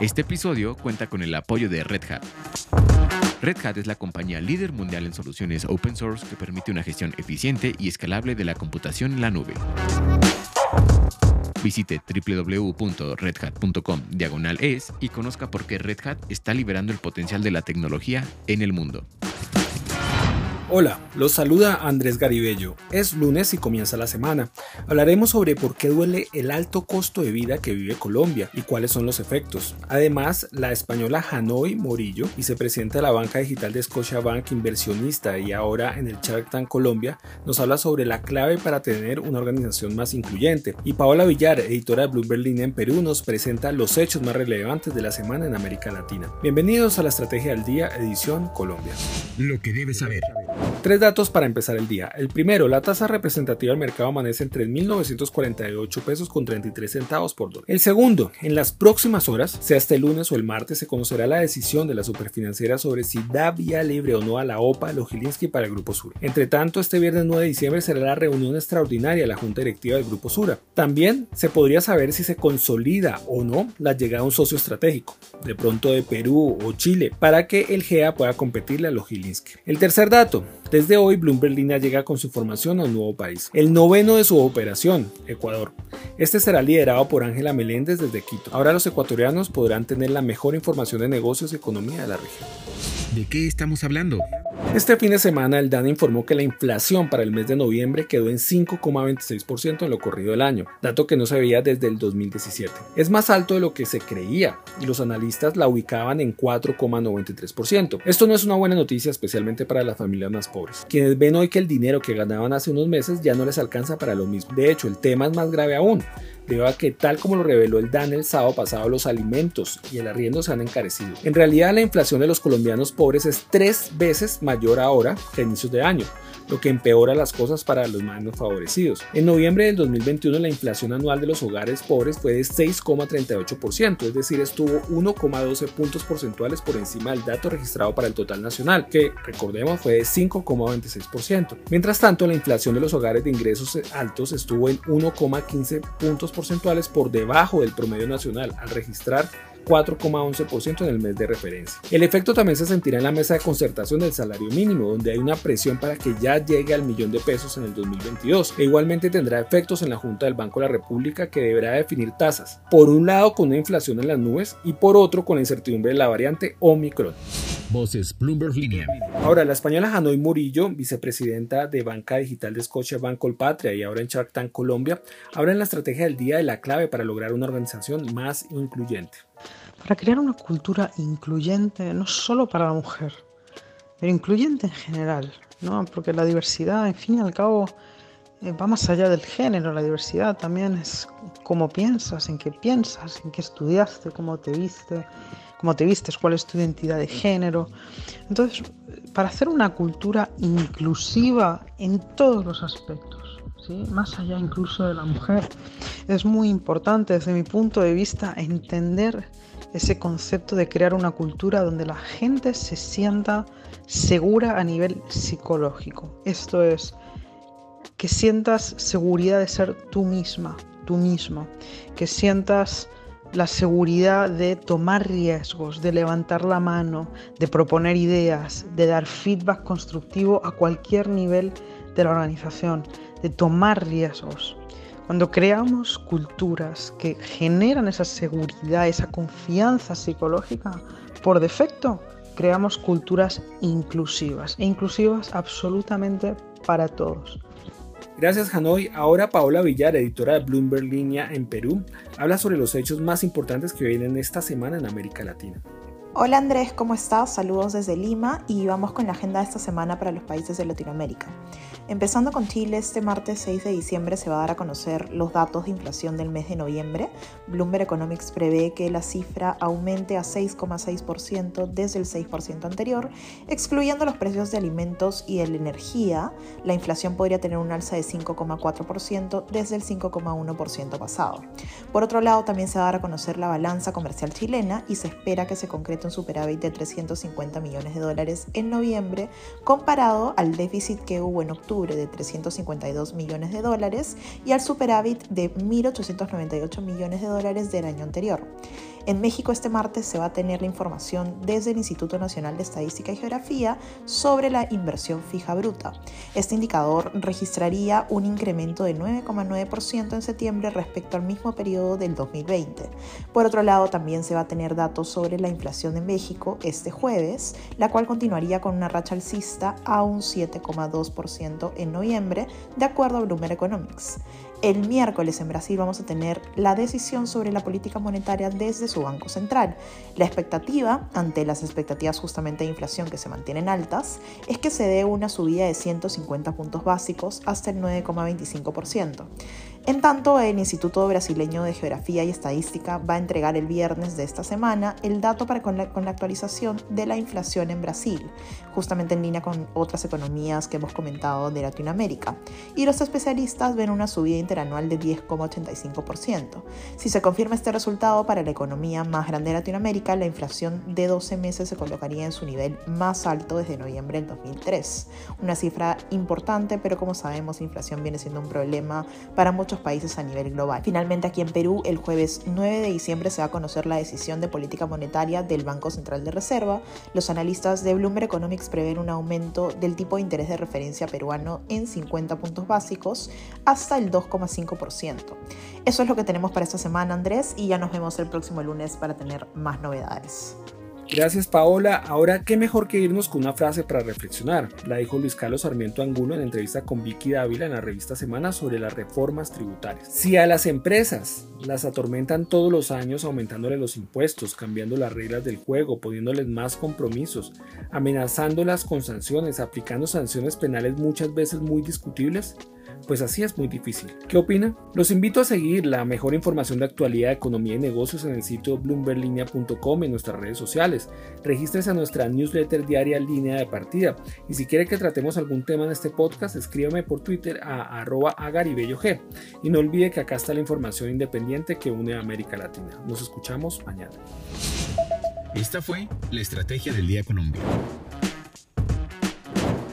Este episodio cuenta con el apoyo de Red Hat. Red Hat es la compañía líder mundial en soluciones open source que permite una gestión eficiente y escalable de la computación en la nube. Visite www.redhat.com diagonal es y conozca por qué Red Hat está liberando el potencial de la tecnología en el mundo. Hola, los saluda Andrés Garibello. Es lunes y comienza la semana. Hablaremos sobre por qué duele el alto costo de vida que vive Colombia y cuáles son los efectos. Además, la española Hanoi Morillo, vicepresidenta de la banca digital de Scotiabank, inversionista y ahora en el Shark Tank Colombia, nos habla sobre la clave para tener una organización más incluyente. Y Paola Villar, editora de Bloomberg Línea en Perú, nos presenta los hechos más relevantes de la semana en América Latina. Bienvenidos a la Estrategia del Día, edición Colombia. Lo que debes saber. Tres datos para empezar el día. El primero, la tasa representativa del mercado amanece en 3.948 pesos con 33 centavos por dólar. El segundo, en las próximas horas, sea este lunes o el martes, se conocerá la decisión de la superfinanciera sobre si da vía libre o no a la OPA Logilinski para el Grupo Sur. Entre tanto, este viernes 9 de diciembre será la reunión extraordinaria de la Junta Directiva del Grupo Sura. También se podría saber si se consolida o no la llegada a un socio estratégico, de pronto de Perú o Chile, para que el GEA pueda competirle a Logilinski. El tercer dato, desde hoy, Bloomberg Línea llega con su formación a un nuevo país, el noveno de su operación, Ecuador. Este será liderado por Ángela Meléndez desde Quito. Ahora los ecuatorianos podrán tener la mejor información de negocios y economía de la región. ¿De qué estamos hablando? Este fin de semana el DANA informó que la inflación para el mes de noviembre quedó en 5,26% en lo corrido del año, dato que no se veía desde el 2017. Es más alto de lo que se creía y los analistas la ubicaban en 4,93%. Esto no es una buena noticia especialmente para las familias más pobres, quienes ven hoy que el dinero que ganaban hace unos meses ya no les alcanza para lo mismo. De hecho, el tema es más grave aún debido a que tal como lo reveló el DAN el sábado pasado, los alimentos y el arriendo se han encarecido. En realidad la inflación de los colombianos pobres es tres veces mayor ahora que a inicios de año, lo que empeora las cosas para los menos favorecidos. En noviembre del 2021 la inflación anual de los hogares pobres fue de 6,38%, es decir, estuvo 1,12 puntos porcentuales por encima del dato registrado para el total nacional, que recordemos fue de 5,26%. Mientras tanto, la inflación de los hogares de ingresos altos estuvo en 1,15 puntos porcentuales por debajo del promedio nacional, al registrar 4,11% en el mes de referencia. El efecto también se sentirá en la mesa de concertación del salario mínimo, donde hay una presión para que ya llegue al millón de pesos en el 2022, e igualmente tendrá efectos en la Junta del Banco de la República que deberá definir tasas, por un lado con una inflación en las nubes y por otro con la incertidumbre de la variante Omicron. Voces Bloomberg Línea. Ahora, la española Hanoi Murillo, vicepresidenta de Banca Digital de Scotiabank Colpatria y ahora en Shark Tank Colombia, habla en la estrategia del día de la clave para lograr una organización más incluyente para crear una cultura incluyente, no solo para la mujer, pero incluyente en general, ¿no? Porque la diversidad, en fin y al cabo, eh, va más allá del género, la diversidad también es cómo piensas, en qué piensas, en qué estudiaste, cómo te viste, cómo te vistes, cuál es tu identidad de género. Entonces, para hacer una cultura inclusiva en todos los aspectos, ¿sí? más allá incluso de la mujer, es muy importante desde mi punto de vista entender ese concepto de crear una cultura donde la gente se sienta segura a nivel psicológico. Esto es, que sientas seguridad de ser tú misma, tú mismo, que sientas la seguridad de tomar riesgos, de levantar la mano, de proponer ideas, de dar feedback constructivo a cualquier nivel de la organización, de tomar riesgos. Cuando creamos culturas que generan esa seguridad, esa confianza psicológica, por defecto creamos culturas inclusivas e inclusivas absolutamente para todos. Gracias Hanoi. Ahora Paola Villar, editora de Bloomberg Línea en Perú, habla sobre los hechos más importantes que vienen esta semana en América Latina. Hola Andrés, ¿cómo estás? Saludos desde Lima y vamos con la agenda de esta semana para los países de Latinoamérica. Empezando con Chile, este martes 6 de diciembre se va a dar a conocer los datos de inflación del mes de noviembre. Bloomberg Economics prevé que la cifra aumente a 6,6% desde el 6% anterior, excluyendo los precios de alimentos y de la energía. La inflación podría tener un alza de 5,4% desde el 5,1% pasado. Por otro lado, también se va a dar a conocer la balanza comercial chilena y se espera que se concrete superávit de 350 millones de dólares en noviembre comparado al déficit que hubo en octubre de 352 millones de dólares y al superávit de 1.898 millones de dólares del año anterior. En México este martes se va a tener la información desde el Instituto Nacional de Estadística y Geografía sobre la inversión fija bruta. Este indicador registraría un incremento de 9,9% en septiembre respecto al mismo periodo del 2020. Por otro lado, también se va a tener datos sobre la inflación en México este jueves, la cual continuaría con una racha alcista a un 7,2% en noviembre, de acuerdo a Bloomberg Economics. El miércoles en Brasil vamos a tener la decisión sobre la política monetaria desde su Banco Central. La expectativa, ante las expectativas justamente de inflación que se mantienen altas, es que se dé una subida de 150 puntos básicos hasta el 9,25%. En tanto, el Instituto Brasileño de Geografía y Estadística va a entregar el viernes de esta semana el dato para con la, con la, actualización de la inflación en Brasil, justamente en línea con otras economías que hemos comentado de Latinoamérica. Y los especialistas ven una subida interanual de 10,85%. Si se confirma este resultado para la economía más grande de Latinoamérica, la inflación de 12 meses se colocaría en su nivel más alto desde noviembre del 2003. Una cifra importante, pero como sabemos, inflación viene siendo un problema para muchos países a nivel global. Finalmente, aquí en Perú, el jueves 9 de diciembre se va a conocer la decisión de política monetaria del Banco Central de Reserva. Los analistas de Bloomberg Economics prevén un aumento del tipo de interés de referencia peruano en 50 puntos básicos hasta el 2,5%. Eso es lo que tenemos para esta semana, Andrés, y ya nos vemos el próximo lunes para tener más novedades. Gracias Paola. Ahora, ¿qué mejor que irnos con una frase para reflexionar? La dijo Luis Carlos Sarmiento Angulo en entrevista con Vicky Dávila en la revista Semana sobre las reformas tributarias. Si a las empresas las atormentan todos los años aumentándole los impuestos, cambiando las reglas del juego, poniéndoles más compromisos, amenazándolas con sanciones, aplicando sanciones penales muchas veces muy discutibles, pues así es muy difícil. ¿Qué opina? Los invito a seguir la mejor información de actualidad, economía y negocios en el sitio bloomberlinia.com en nuestras redes sociales. Regístrese a nuestra newsletter diaria Línea de Partida. Y si quiere que tratemos algún tema en este podcast, escríbame por Twitter a agaribellog. Y no olvide que acá está la información independiente que une a América Latina. Nos escuchamos mañana. Esta fue la estrategia del día Colombia